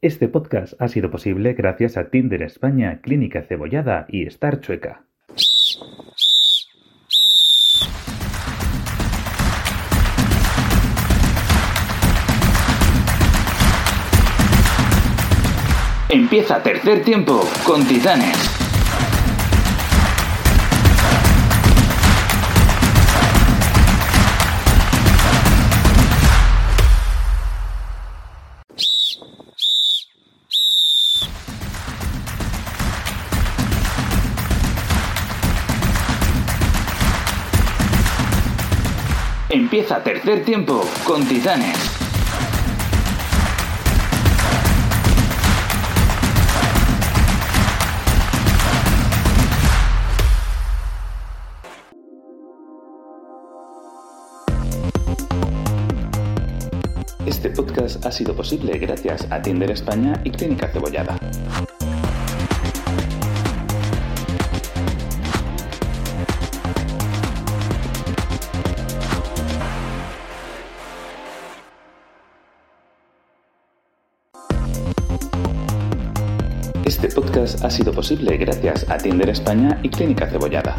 Este podcast ha sido posible gracias a Tinder España, Clínica Cebollada y Star Chueca. Empieza tercer tiempo con Titanes. Empieza tercer tiempo con Titanes. Este podcast ha sido posible gracias a Tinder España y Clínica Cebollada. Este podcast ha sido posible gracias a Tinder España y Clínica Cebollada.